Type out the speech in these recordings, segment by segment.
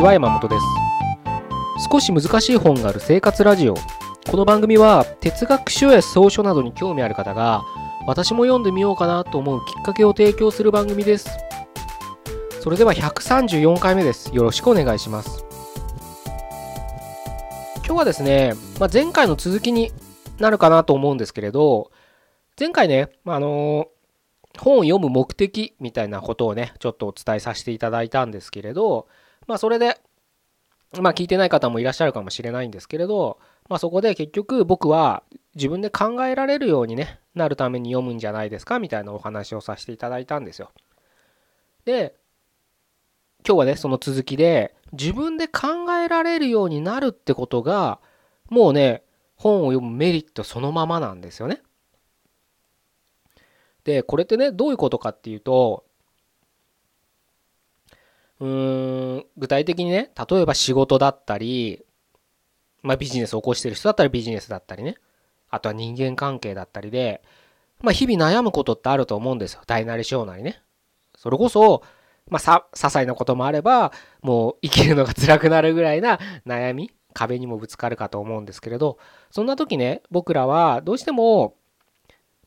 ちは山本です。少し難しい本がある生活ラジオ。この番組は哲学書や草書などに興味ある方が私も読んでみようかなと思うきっかけを提供する番組です。それでは134回目です。よろしくお願いします。今日はですね、まあ、前回の続きになるかなと思うんですけれど前回ね、まあのー本を読む目的みたいなことをね、ちょっとお伝えさせていただいたんですけれど、まあそれで、まあ聞いてない方もいらっしゃるかもしれないんですけれど、まあそこで結局僕は自分で考えられるようにね、なるために読むんじゃないですかみたいなお話をさせていただいたんですよ。で、今日はね、その続きで、自分で考えられるようになるってことが、もうね、本を読むメリットそのままなんですよね。で、これってね、どういうことかっていうと、うーん、具体的にね、例えば仕事だったり、まあビジネスを起こしてる人だったらビジネスだったりね、あとは人間関係だったりで、まあ日々悩むことってあると思うんですよ。大なり小なりね。それこそ、まあさ、些細なこともあれば、もう生きるのが辛くなるぐらいな悩み、壁にもぶつかるかと思うんですけれど、そんな時ね、僕らはどうしても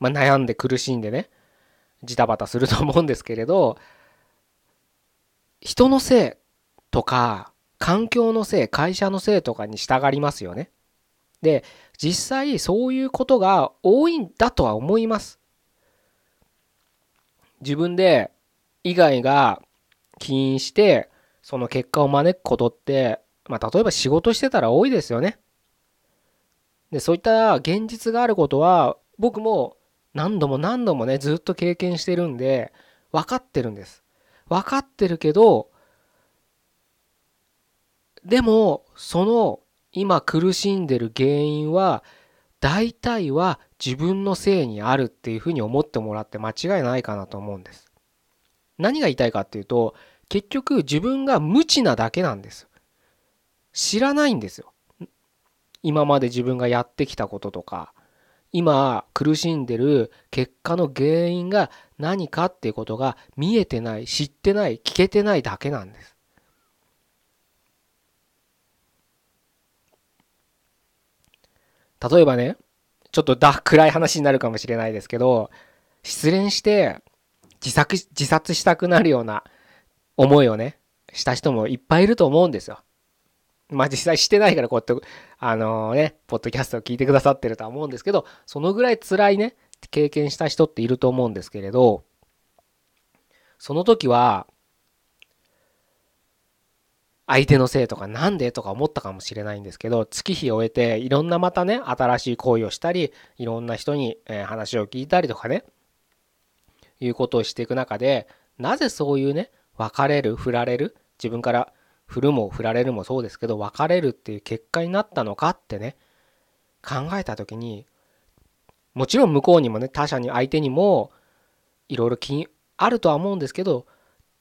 まあ、悩んで苦しんでねジタバタすると思うんですけれど人のせいとか環境のせい会社のせいとかに従いますよね。で実際そういうことが多いんだとは思います。自分で以外が起因してその結果を招くことって、まあ、例えば仕事してたら多いですよね。でそういった現実があることは僕も何度も何度もねずっと経験してるんで分かってるんです分かってるけどでもその今苦しんでる原因は大体は自分のせいにあるっていうふうに思ってもらって間違いないかなと思うんです。何が言いたいかっていうと結局自分が無知なだけなんです。知らないんですよ。今まで自分がやってきたこととか今苦しんでる結果の原因が何かっていうことが見えてない知ってない聞けてないだけなんです。例えばねちょっとだ暗い話になるかもしれないですけど失恋して自殺自殺したくなるような思いをねした人もいっぱいいると思うんですよ。まあ実際してないからこうやって、あのね、ポッドキャストを聞いてくださってるとは思うんですけど、そのぐらい辛いね、経験した人っていると思うんですけれど、その時は、相手のせいとかなんでとか思ったかもしれないんですけど月日を終えていろんなまたね新しい行為をしたりいろんな人に話を聞いたりとかねいうことをしていく中でなぜそういうね別れる振られる自分から振るも振られるもそうですけど別れるっていう結果になったのかってね考えた時にもちろん向こうにもね他者に相手にもいろいろ気あるとは思うんですけど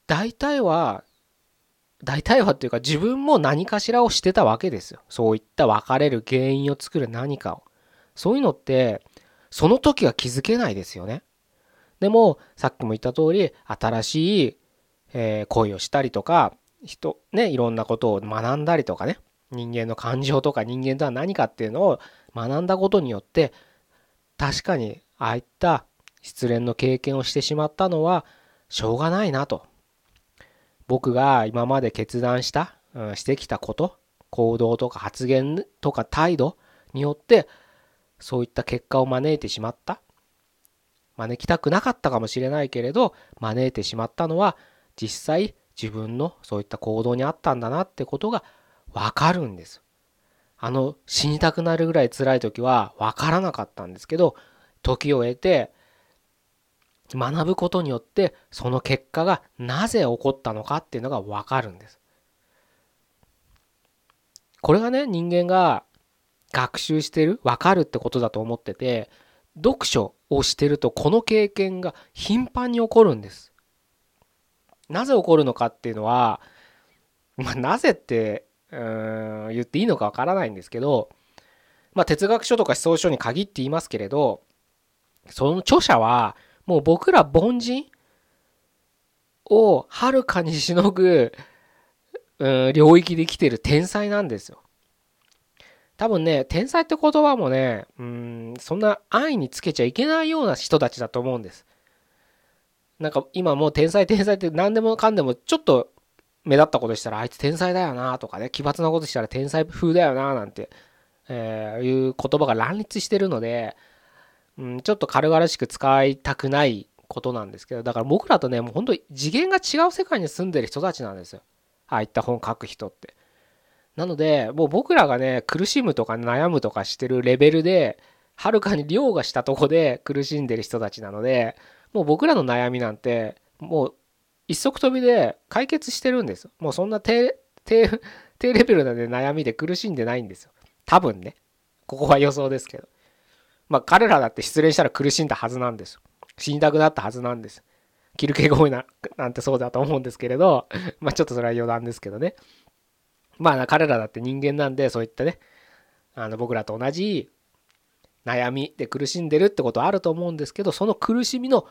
大体は大体はっていうか自分も何かしらをしてたわけですよ。そういった別れる原因を作る何かを。そういうのってその時は気づけないですよね。でもさっきも言った通り新しい、え恋をしたりとか人ねいろんなことを学んだりとかね人間の感情とか人間とは何かっていうのを学んだことによって確かにああいった失恋の経験をしてしまったのはしょうがないなと。僕が今まで決断した、うん、してきたこと行動とか発言とか態度によってそういった結果を招いてしまった。招きたくなかったかもしれないけれど招いてしまったのは実際自分のそういった行動にあったんだなってことが分かるんです。あの死にたくなるぐらい辛い時は分からなかったんですけど時を経て学ぶことによってその結果がなぜ起こったのかっていうのが分かるんです。これがね人間が学習してる分かるってことだと思ってて読書をしてるとこの経験が頻繁に起こるんです。なぜ起こるのかっていうのは、まあ、なぜってうん言っていいのかわからないんですけど、まあ、哲学書とか思想書に限って言いますけれどその著者はもう僕ら凡人をはるかにしのぐうん、領域で来てる天才なんですよ。多分ね、天才って言葉もね、うん、そんな安易につけちゃいけないような人たちだと思うんです。なんか今もう天才天才って何でもかんでもちょっと目立ったことしたらあいつ天才だよなとかね、奇抜なことしたら天才風だよななんて、え、いう言葉が乱立してるので、うん、ちょっと軽々しく使いたくないことなんですけど、だから僕らとね、もう本当に次元が違う世界に住んでる人たちなんですよ。ああいった本書く人って。なので、もう僕らがね、苦しむとか悩むとかしてるレベルで、はるかに量がしたとこで苦しんでる人たちなので、もう僕らの悩みなんて、もう一足飛びで解決してるんですよ。もうそんな低、低、低レベルなで悩みで苦しんでないんですよ。多分ね。ここは予想ですけど。まあ彼らだって失恋したら苦しんだはずなんですよ。死にたくなったはずなんです。キルケゴイななんてそうだと思うんですけれど、まあちょっとそれは余談ですけどね。まあ彼らだって人間なんでそういったねあの僕らと同じ悩みで苦しんでるってことはあると思うんですけどその苦しみの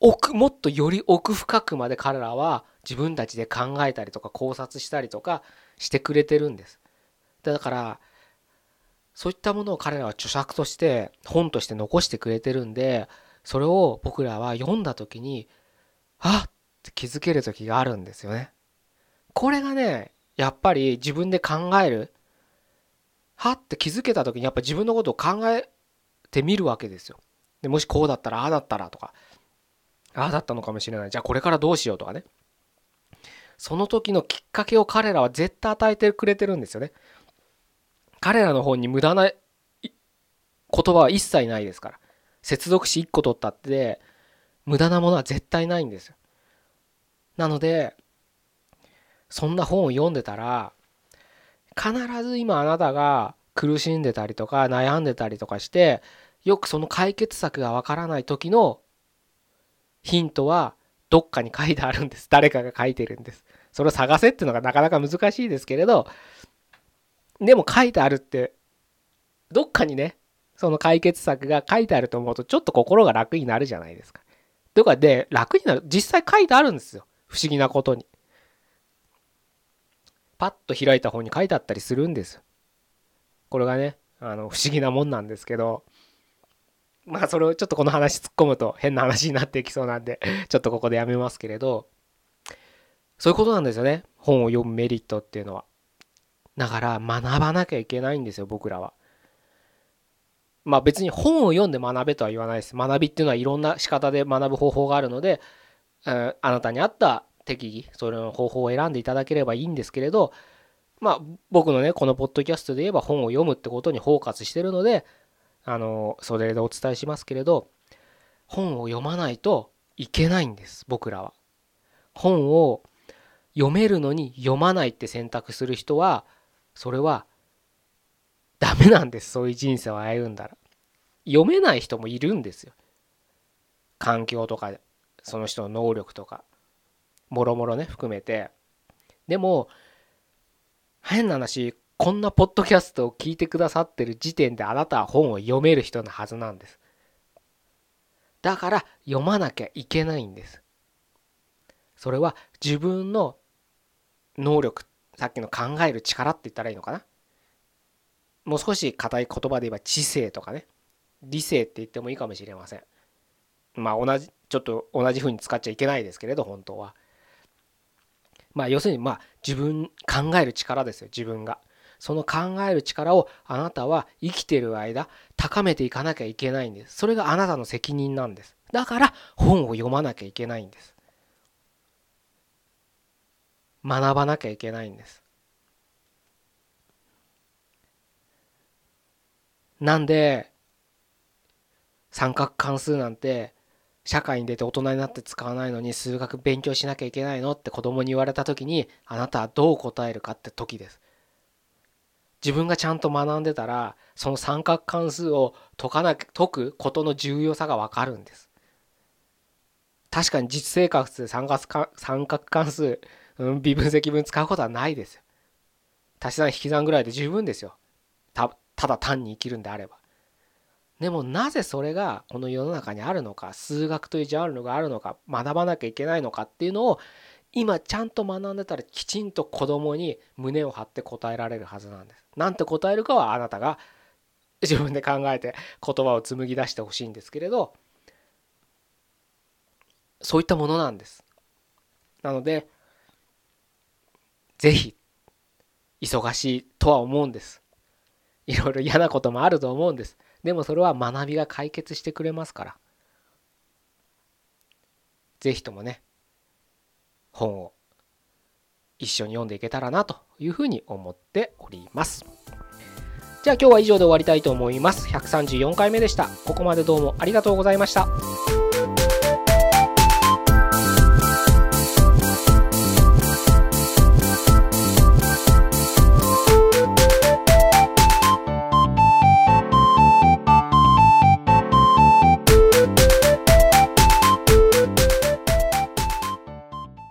奥もっとより奥深くまで彼らは自分たちで考えたりとか考察したりとかしてくれてるんです。だからそういったものを彼らは著作として本として残してくれてるんでそれを僕らは読んだ時にあっって気づける時があるんですよね。これがねやっぱり自分で考えるはって気づけた時にやっぱ自分のことを考えてみるわけですよ。でもしこうだったらああだったらとかああだったのかもしれないじゃあこれからどうしようとかねその時のきっかけを彼らは絶対与えてくれてるんですよね。彼らの本に無駄な言葉は一切ないですから。接続詞1個取ったって無駄なものは絶対ないんですよ。なのでそんな本を読んでたら必ず今あなたが苦しんでたりとか悩んでたりとかしてよくその解決策がわからない時のヒントはどっかに書いてあるんです 誰かが書いてるんですそれを探せっていうのがなかなか難しいですけれどでも書いてあるってどっかにねその解決策が書いてあると思うとちょっと心が楽になるじゃないですか。とかで楽になる実際書いてあるんですよ不思議なことに。パッと開いた本に書いてあったりするんです。これがね、あの、不思議なもんなんですけど、まあそれをちょっとこの話突っ込むと変な話になっていきそうなんで、ちょっとここでやめますけれど、そういうことなんですよね。本を読むメリットっていうのは。だから学ばなきゃいけないんですよ、僕らは。まあ別に本を読んで学べとは言わないです。学びっていうのはいろんな仕方で学ぶ方法があるので、あなたに合った適宜それの方法を選んでいただければいいんですけれどまあ僕のねこのポッドキャストで言えば本を読むってことにフォーカスしてるのであのそれでお伝えしますけれど本を読まないといけないんです僕らは。本を読めるのに読まないって選択する人はそれはダメなんですそういう人生を歩んだら。読めない人もいるんですよ。環境とかその人の能力とかもろもろね含めてでも変な話こんなポッドキャストを聞いてくださってる時点であなたは本を読める人のはずなんです。だから読まなきゃいけないんです。それは自分の能力さっきの考える力って言ったらいいのかな？もう少し硬い言葉で言えば知性とかね。理性って言ってもいいかもしれません。まあ同じちょっと同じ風に使っちゃいけないですけれど本当は。まあ要するにまあ自分考える力ですよ自分が。その考える力をあなたは生きてる間高めていかなきゃいけないんです。それがあなたの責任なんです。だから本を読まなきゃいけないんです。学ばなきゃいけないんです。なんで三角関数なんて社会に出て大人になって使わないのに数学勉強しなきゃいけないのって子供に言われた時にあなたはどう答えるかって時です。自分がちゃんと学んでたらその三角関数を解かな解くことの重要さが分かるんです。確かに実生活で三角三角関数、うん、微分積分使うことはないですよ。足し算引き算ぐらいで十分ですよ。たただ単に生きるんであれば。でもなぜそれがこの世の中にあるのか数学というジャンルがあるのか学ばなきゃいけないのかっていうのを今ちゃんと学んでたらきちんと子供に胸を張って答えられるはずなんです。なんて答えるかはあなたが自分で考えて言葉を紡ぎ出してほしいんですけれどそういったものなんです。なので是非忙しいとは思うんです。いろいろ嫌なこともあると思うんです。でもそれは学びが解決してくれますから。是非ともね本を一緒に読んでいけたらなというふうに思っております。じゃあ今日は以上で終わりたいと思います。134回目でした。ここまでどうもありがとうございました。